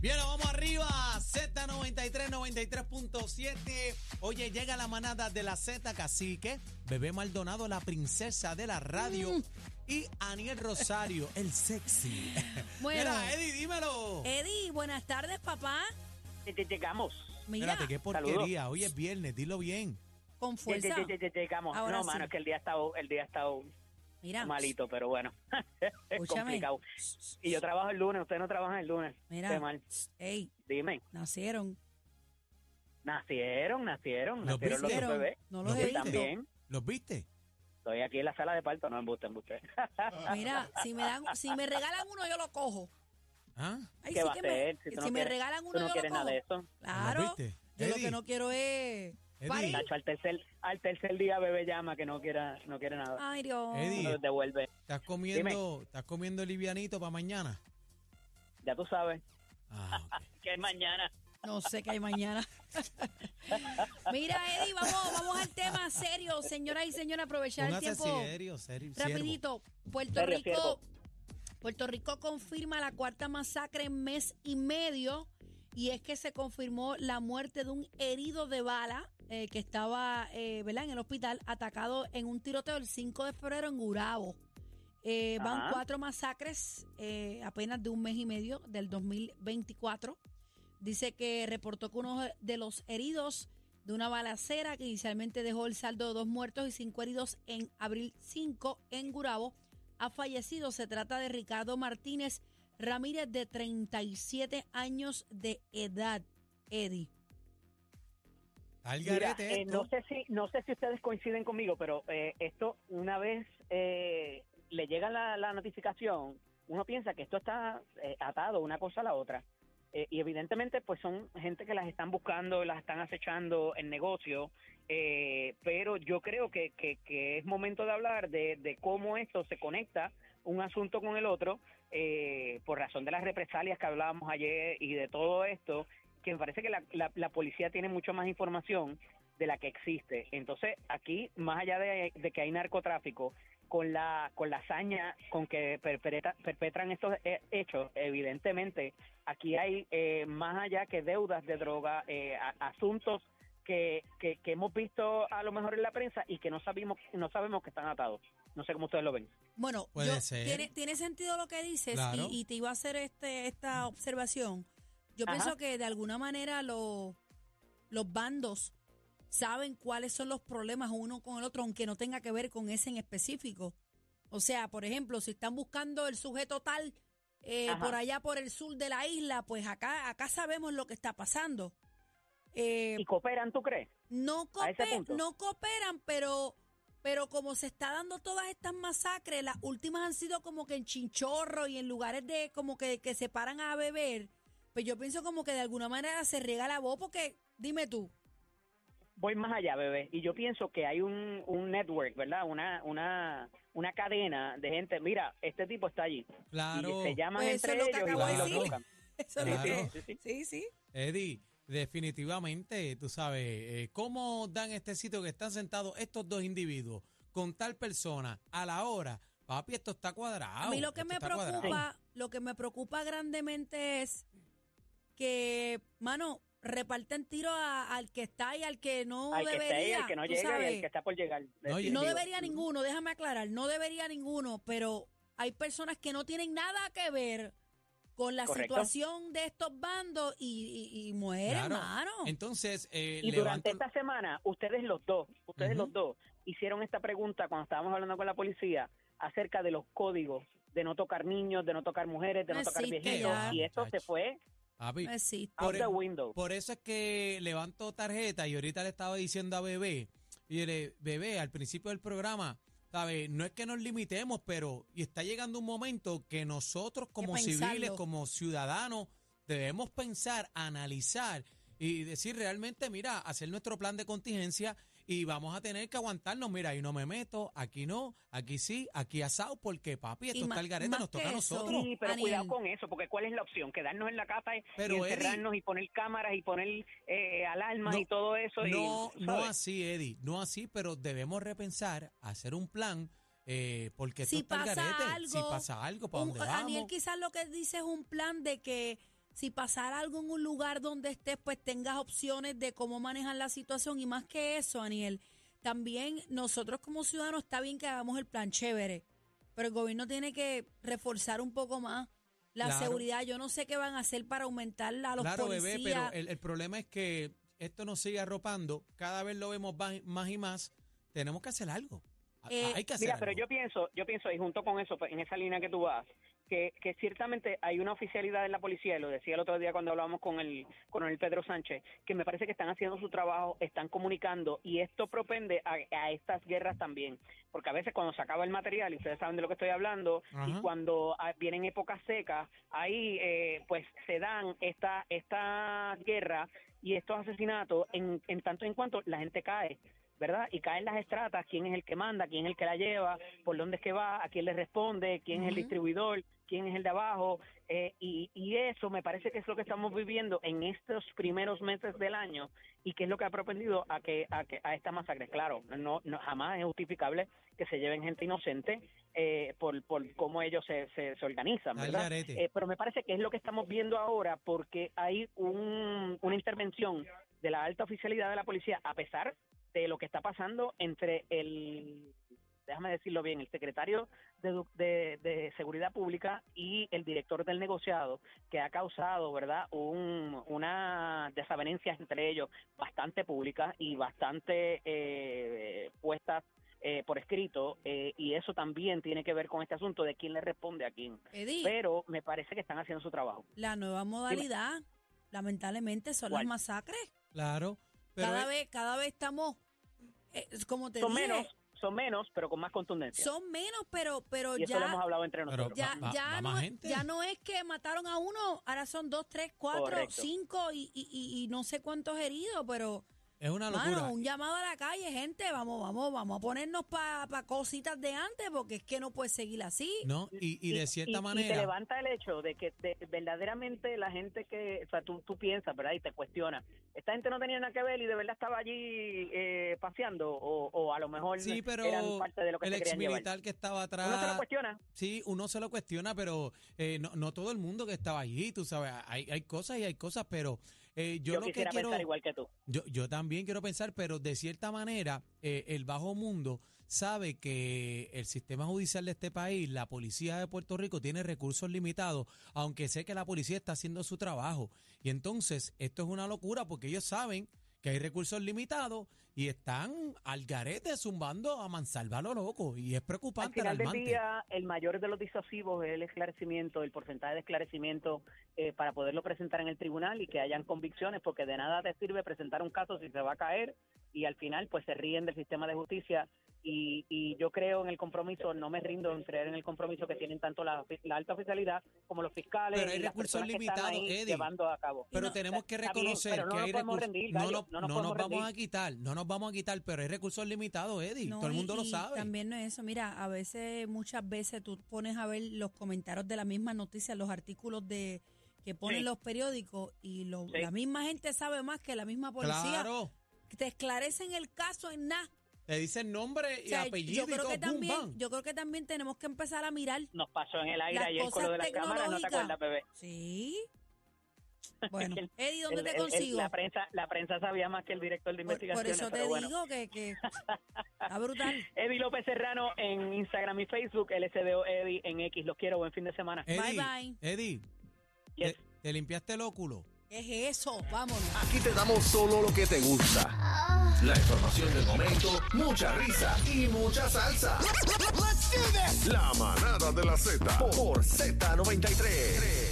Bien, vamos arriba. Z93, 93.7. Oye, llega la manada de la Z Cacique, Bebé Maldonado, la princesa de la radio. Y Aniel Rosario, el sexy. Bueno. Mira, Eddie, dímelo. Eddie, buenas tardes, papá. Lle- Llegamos. Mira, Espérate, qué porquería. Hoy es viernes, dilo bien. con fuerza. lle- Llegamos. Ahora no, sí. mano, es que el día ha estado, el día ha estado Mira, malito, pero bueno. es complicado. Y yo trabajo el lunes, ustedes no trabajan el lunes. Mira. Qué mal. ey, Dime, nacieron. nacieron, nacieron, ¿Los nacieron los viste? dos bebés. No los ¿Los he viste? visto. También. ¿Los viste? Estoy aquí en la sala de parto, no embuste, embuste. Mira, si me dan, si me regalan uno, yo lo cojo. ¿Ah? Ay, ¿Qué sí va a me- hacer? Si tú no me quieres- regalan Tú uno, no yo quieres lo cojo. nada de eso. Claro. ¿Los viste? Yo lo que no quiero es Eddie. Nacho, al tercer, al tercer día bebé llama que no quiera, no quiere nada. Ay, Dios. Eddie. No devuelve. ¿Estás comiendo, ¿Estás comiendo livianito para mañana? Ya tú sabes Ah, ok. que es mañana. No sé qué hay mañana. Mira, Eddie, vamos, vamos al tema serio, señoras y señores, aprovechar el tiempo. serio, serio. Rapidito, Puerto Serio, Rico, siervo. Puerto Rico confirma la cuarta masacre en mes y medio y es que se confirmó la muerte de un herido de bala eh, que estaba eh, ¿verdad? en el hospital atacado en un tiroteo el 5 de febrero en Gurabo. Eh, van cuatro masacres apenas de un mes y medio del 2024. Dice que reportó que uno de los heridos de una balacera que inicialmente dejó el saldo de dos muertos y cinco heridos en abril 5 en Gurabo ha fallecido. Se trata de Ricardo Martínez Ramírez de 37 años de edad. Eddie. Al Mira, garete eh, no sé si no sé si ustedes coinciden conmigo, pero eh, esto una vez eh, le llega la, la notificación, uno piensa que esto está eh, atado una cosa a la otra. Eh, y evidentemente pues son gente que las están buscando, las están acechando en negocio, eh, pero yo creo que, que, que es momento de hablar de, de cómo esto se conecta un asunto con el otro eh, por razón de las represalias que hablábamos ayer y de todo esto, que me parece que la, la, la policía tiene mucho más información de la que existe. Entonces, aquí, más allá de, de que hay narcotráfico, con la con la hazaña con que perpetra- perpetran estos hechos, evidentemente, aquí hay eh, más allá que deudas de droga, eh, a- asuntos que, que, que hemos visto a lo mejor en la prensa y que no sabemos no sabemos que están atados. No sé cómo ustedes lo ven. Bueno, Puede yo- ser. Tiene, tiene sentido lo que dices Claro. y, y te iba a hacer este esta observación. Yo Ajá. pienso que de alguna manera los los bandos saben cuáles son los problemas uno con el otro, aunque no tenga que ver con ese en específico. O sea, por ejemplo, si están buscando el sujeto tal eh, por allá por el sur de la isla, pues acá acá sabemos lo que está pasando. Eh, ¿Y cooperan, tú crees? no, a ese coope- punto. no cooperan, pero, pero como se está dando todas estas masacres, las últimas han sido como que en chinchorro y en lugares de como que, que se paran a beber, pues yo pienso como que de alguna manera se riega la voz porque, dime tú, voy más allá, bebé, y yo pienso que hay un, un network, ¿verdad? Una, una, una cadena de gente. Mira, este tipo está allí. Claro. Y se llaman Pues entre ellos y acabo van y de lo decir. buscan. eso Claro. es lo que- Sí, sí, sí. sí, sí. Eddie, definitivamente, tú sabes, eh, ¿cómo dan este sitio que están sentados estos dos individuos con tal persona a la hora? Papi, esto está cuadrado. A mí lo que esto me cuadrado. preocupa, lo que me preocupa grandemente es que, mano, reparten tiro a- al que está y al que no al que está debería. al que no llega y al que está por llegar. No, y- debería ninguno, déjame aclarar, no debería ninguno, pero hay personas que no tienen nada que ver con la Correcto. situación de estos bandos y, y, y mueren, Claro. hermano. Entonces, eh, Y levanto- durante esta semana, ustedes los dos, ustedes los dos, hicieron esta pregunta cuando estábamos hablando con la policía acerca de los códigos de no tocar niños, de no tocar mujeres, de no, No tocar viejitos. ya. Y esto se fue papi, No existe. out Por the window. Por eso es que levanto tarjeta y ahorita le estaba diciendo a Bebé, y le, Bebé, al principio del programa, ¿sabes? No es que nos limitemos, pero y está llegando un momento que nosotros como civiles, como ciudadanos, debemos pensar, analizar y decir realmente, mira, hacer nuestro plan de contingencia y vamos a tener que aguantarnos. Mira, ahí no me meto, aquí no, aquí sí, aquí asado, porque papi, esto Y está el garete, nos toca a nosotros. Sí, pero Aniel. cuidado con eso, porque ¿cuál es la opción? Quedarnos en la casa y, Pero, y Eddie- y poner cámaras y poner eh, alarmas No, y todo eso. y, No, no ¿sabes? así, Eddie, no así, pero debemos repensar, hacer un plan, eh, porque esto si está pasa garete. algo, si pasa algo, ¿para un- dónde vamos? Aniel quizás lo que dice es un plan de que si pasara algo en un lugar donde estés, pues tengas opciones de cómo manejar la situación. Y más que eso, Daniel, también nosotros como ciudadanos está bien que hagamos el plan chévere, pero el gobierno tiene que reforzar un poco más la Claro. seguridad. Yo no sé qué van a hacer para aumentar a los Claro, policías. bebé, pero el, el problema es que esto nos sigue arropando, cada vez lo vemos más, y más, tenemos que hacer algo. Eh, Hay que hacer Mira, pero algo. yo pienso, yo pienso, y junto con eso, pues, en esa línea que tú vas, que, que ciertamente hay una oficialidad en la policía, y lo decía el otro día cuando hablábamos con el coronel Pedro Sánchez, que me parece que están haciendo su trabajo, están comunicando, y esto propende a, a estas guerras también, porque a veces cuando se acaba el material, y ustedes saben de lo que estoy hablando, y cuando ah, vienen épocas secas, ahí eh, pues se dan esta, esta guerra y estos asesinatos en, en tanto en cuanto la gente cae. ¿Verdad? Y caen las estratas, quién es el que manda, quién es el que la lleva, por dónde es que va, a quién le responde, quién es el distribuidor, quién es el de abajo, eh, y, y eso me parece que es lo que estamos viviendo en estos primeros meses del año y que es lo que ha propendido a que a, que, a esta masacre. Claro, no, no jamás es justificable que se lleven gente inocente eh, por, por cómo ellos se, se, se organizan, ¿verdad? Eh, pero me parece que es lo que estamos viendo ahora porque hay un, una intervención de la alta oficialidad de la policía, a pesar de lo que está pasando entre el, déjame decirlo bien, el secretario de, de, de Seguridad Pública y el director del negociado, que ha causado, ¿verdad?, un, una desavenencia entre ellos bastante pública y bastante eh, puestas eh, por escrito, eh, y eso también tiene que ver con este asunto de quién le responde a quién. Eddie, Pero me parece que están haciendo su trabajo. la nueva modalidad, lamentablemente, son las masacres. Claro, pero cada es- vez, cada vez estamos, eh, como te Son dije, menos, son menos, pero con más contundencia. son menos, pero, pero y eso lo hemos ya, hablado entre nosotros. ya, Va- ya, va no, gente. ya no es que mataron a uno, ahora son dos, tres, cuatro, Correcto. cinco y, y, y- y no sé cuántos heridos, pero es una locura. mano, un llamado a la calle, gente, vamos, vamos, vamos a ponernos para cositas de antes, porque es que no puede seguir así. ¿no? Y, y de cierta y te manera, levanta el hecho de que de- verdaderamente la gente que, o sea, tú, tú piensas, ¿verdad? Y te cuestiona, esta gente no tenía nada que ver y de verdad estaba allí eh, paseando o, o a lo mejor sí, pero eran parte de lo que el ex llevar. militar que estaba Uno se lo atrás, cuestiona. sí, uno se lo cuestiona, pero eh, no, no todo el mundo que estaba allí, tú sabes, hay, hay cosas y hay cosas, pero eh, yo, Yo, lo que quisiera quiero... pensar igual que tú. Yo, yo también quiero pensar, pero de cierta manera, eh, el bajo mundo sabe que el sistema judicial de este país, la policía de Puerto Rico, tiene recursos limitados, aunque sé que la policía está haciendo su trabajo. Y entonces, esto es una locura porque ellos saben que hay recursos limitados y están al garete zumbando a mansalva lo loco. Y es Al preocupante, final del alarmante. día, el mayor de los disuasivos es el esclarecimiento, el porcentaje de esclarecimiento eh, para poderlo presentar en el tribunal y que hayan convicciones, porque de nada te sirve presentar un caso si se va a caer y al final pues se ríen del sistema de justicia y, y yo creo en el compromiso, no me rindo en creer en el compromiso que tienen tanto la, la alta oficialidad como los fiscales Pero hay y las recursos personas que están limitados, ahí Eddie. llevando a cabo. Pero no- tenemos que bien, reconocer pero no que nos hay recursos. rendir, no, Gallo, no, no nos no podemos vamos a rendir. quitar, no nos vamos a quitar, pero hay recursos limitados, Eddie. No, Todo el y- mundo lo sabe. También no es eso. Mira, a veces, muchas veces tú pones a ver los comentarios de la misma noticia, los artículos de que ponen Sí. los periódicos y lo- Sí. la misma gente sabe más que la misma policía. Claro. Te esclarecen el caso en nada. Te dicen nombre y O sea, apellido yo y creo todo. que boom, también, yo creo que también tenemos que empezar a mirar. Nos pasó en el aire ayer con lo de las cámaras, ¿no te acuerdas, bebé? Sí. Bueno, Eddie, ¿dónde El- te el- el- consigo? la prensa la prensa sabía más que el director de por, por eso te pero bueno. digo que, que está brutal. Eddie López Serrano en Instagram y Facebook, LSDO Eddie en X. Los quiero, buen fin de semana. Eddie, bye. Eddie, Yes. te, te limpiaste el óculo. ¿Qué es eso? Vámonos. Aquí te damos solo lo que te gusta. La información del momento, mucha risa y mucha salsa. La manada de la Z por Z93.